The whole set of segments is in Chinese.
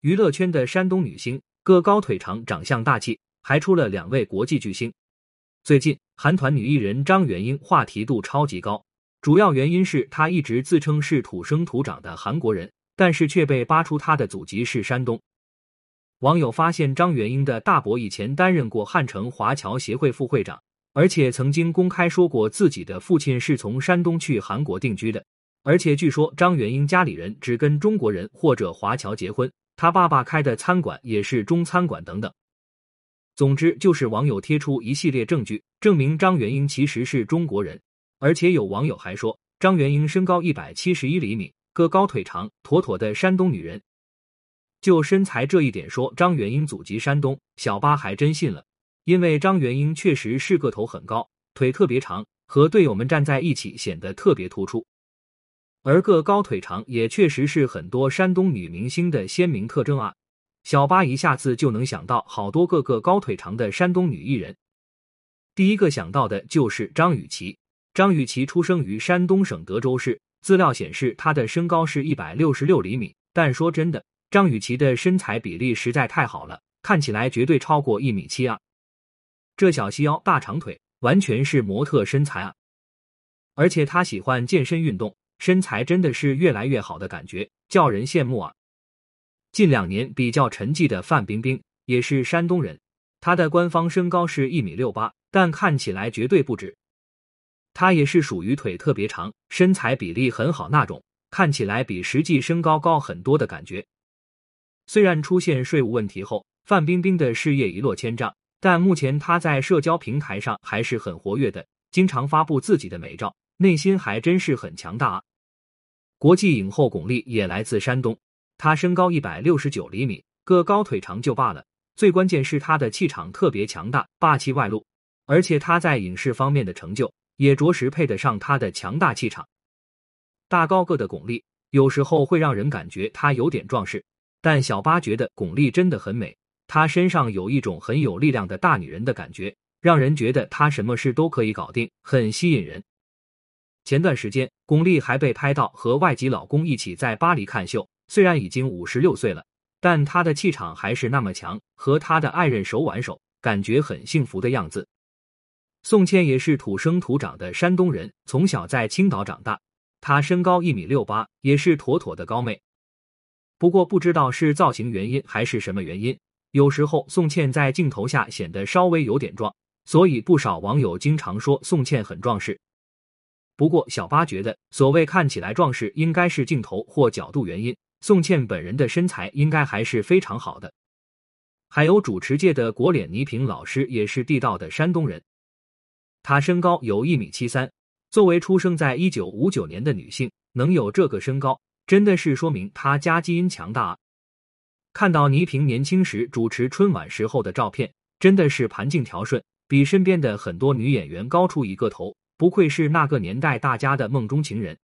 娱乐圈的山东女星，个高腿长，长相大气，还出了两位国际巨星。最近，韩团女艺人张元英话题度超级高，主要原因是她一直自称是土生土长的韩国人，但是却被扒出她的祖籍是山东。网友发现张元英的大伯以前担任过汉城华侨协会副会长，而且曾经公开说过自己的父亲是从山东去韩国定居的。而且据说张元英家里人只跟中国人或者华侨结婚，他爸爸开的餐馆也是中餐馆等等。总之，就是网友贴出一系列证据，证明张元英其实是中国人。而且有网友还说，张元英身高一百七十一厘米，个高腿长，妥妥的山东女人。就身材这一点说，张元英祖籍山东，小八还真信了。因为张元英确实是个头很高，腿特别长，和队友们站在一起显得特别突出。而个高腿长也确实是很多山东女明星的鲜明特征啊。小八一下子就能想到好多个个高腿长的山东女艺人。第一个想到的就是张雨绮。张雨绮出生于山东省德州市，资料显示她的身高是一百六十六厘米，但说真的。张雨绮的身材比例实在太好了，看起来绝对超过一米七啊！这小细腰、大长腿，完全是模特身材啊！而且她喜欢健身运动，身材真的是越来越好的感觉，叫人羡慕啊！近两年比较沉寂的范冰冰也是山东人，她的官方身高是一米六八，但看起来绝对不止。她也是属于腿特别长、身材比例很好那种，看起来比实际身高高很多的感觉。虽然出现税务问题后，范冰冰的事业一落千丈，但目前她在社交平台上还是很活跃的，经常发布自己的美照，内心还真是很强大啊。国际影后巩俐也来自山东，她身高一百六十九厘米，个高腿长就罢了，最关键是她的气场特别强大，霸气外露，而且她在影视方面的成就也着实配得上她的强大气场。大高个的巩俐有时候会让人感觉她有点壮实。但小八觉得巩俐真的很美，她身上有一种很有力量的大女人的感觉，让人觉得她什么事都可以搞定，很吸引人。前段时间，巩俐还被拍到和外籍老公一起在巴黎看秀，虽然已经五十六岁了，但她的气场还是那么强，和她的爱人手挽手，感觉很幸福的样子。宋茜也是土生土长的山东人，从小在青岛长大，她身高一米六八，也是妥妥的高妹。不过不知道是造型原因还是什么原因，有时候宋茜在镜头下显得稍微有点壮，所以不少网友经常说宋茜很壮实。不过小八觉得，所谓看起来壮实，应该是镜头或角度原因，宋茜本人的身材应该还是非常好的。还有主持界的国脸倪萍老师也是地道的山东人，她身高有一米七三，作为出生在一九五九年的女性，能有这个身高。真的是说明她家基因强大啊！看到倪萍年轻时主持春晚时候的照片，真的是盘净条顺，比身边的很多女演员高出一个头，不愧是那个年代大家的梦中情人。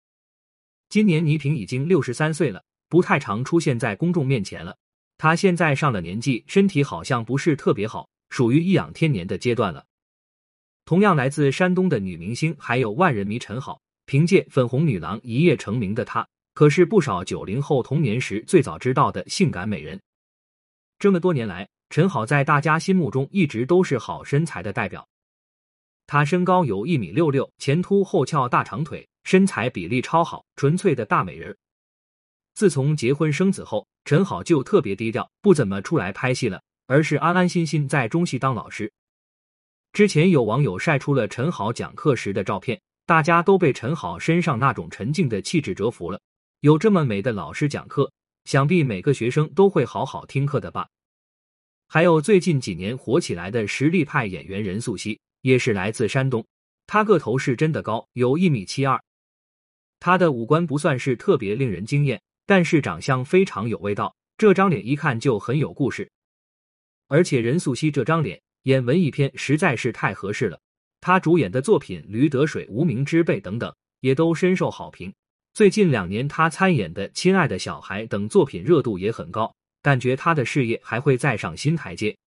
今年倪萍已经六十三岁了，不太常出现在公众面前了。她现在上了年纪，身体好像不是特别好，属于颐养天年的阶段了。同样来自山东的女明星还有万人迷陈好，凭借《粉红女郎》一夜成名的她。可是不少九零后童年时最早知道的性感美人。这么多年来，陈好在大家心目中一直都是好身材的代表。她身高有一米六六，前凸后翘大长腿，身材比例超好，纯粹的大美人。自从结婚生子后，陈好就特别低调，不怎么出来拍戏了，而是安安心心在中戏当老师。之前有网友晒出了陈好讲课时的照片，大家都被陈好身上那种沉静的气质折服了。有这么美的老师讲课，想必每个学生都会好好听课的吧。还有最近几年火起来的实力派演员任素汐，也是来自山东。他个头是真的高，有一米七二。他的五官不算是特别令人惊艳，但是长相非常有味道。这张脸一看就很有故事，而且任素汐这张脸演文艺片实在是太合适了。她主演的作品《驴得水》《无名之辈》等等，也都深受好评。最近两年，他参演的《亲爱的小孩》等作品热度也很高，感觉他的事业还会再上新台阶。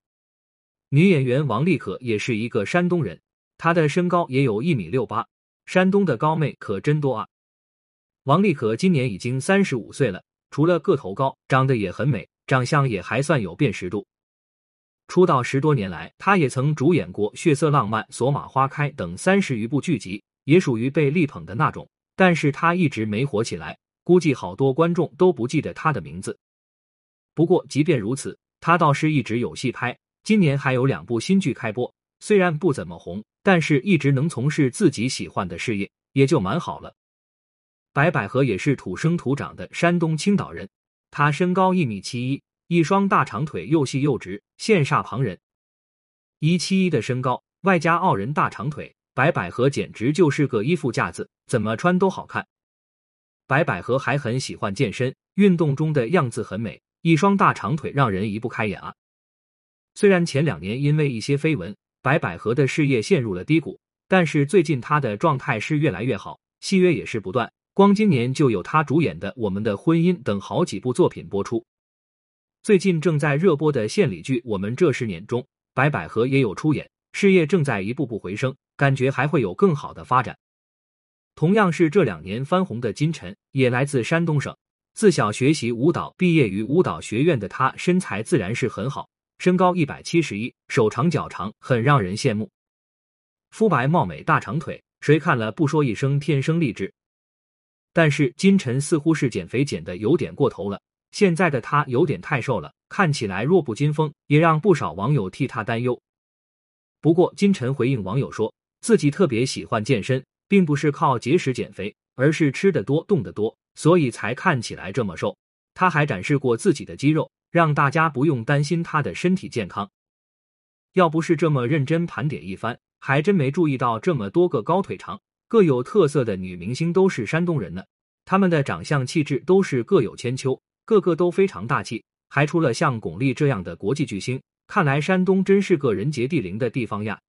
女演员王丽可也是一个山东人，她的身高也有一米六八，山东的高妹可真多啊！王丽可今年已经三十五岁了，除了个头高，长得也很美，长相也还算有辨识度。出道十多年来，她也曾主演过《血色浪漫》《索玛花开》等三十余部剧集，也属于被力捧的那种。但是她一直没火起来，估计好多观众都不记得她的名字。不过即便如此，她倒是一直有戏拍，今年还有两部新剧开播。虽然不怎么红，但是一直能从事自己喜欢的事业，也就蛮好了。白百合也是土生土长的山东青岛人，她身高一米七一，一双大长腿又细又直，羡煞旁人。一七一的身高，外加傲人大长腿，白百合简直就是个衣服架子，怎么穿都好看。白百合还很喜欢健身，运动中的样子很美，一双大长腿让人移不开眼啊。虽然前两年因为一些绯闻，白百合的事业陷入了低谷，但是最近她的状态是越来越好，戏约也是不断。光今年就有她主演的《我们的婚姻》等好几部作品播出。最近正在热播的献礼剧《我们这十年》中，白百合也有出演，事业正在一步步回升，感觉还会有更好的发展。同样是这两年翻红的金晨，也来自山东省，自小学习舞蹈，毕业于舞蹈学院的她，身材自然是很好。身高一百七十一，手长脚长，很让人羡慕。肤白貌美，大长腿，谁看了不说一声天生丽质？但是金晨似乎是减肥减的有点过头了，现在的她有点太瘦了，看起来弱不禁风，也让不少网友替她担忧。不过金晨回应网友说，自己特别喜欢健身，并不是靠节食减肥，而是吃的多，动的多，所以才看起来这么瘦。她还展示过自己的肌肉。让大家不用担心她的身体健康。要不是这么认真盘点一番，还真没注意到这么多个高腿长、各有特色的女明星都是山东人呢。她们的长相气质都是各有千秋，个个都非常大气，还出了像巩俐这样的国际巨星。看来山东真是个人杰地灵的地方呀。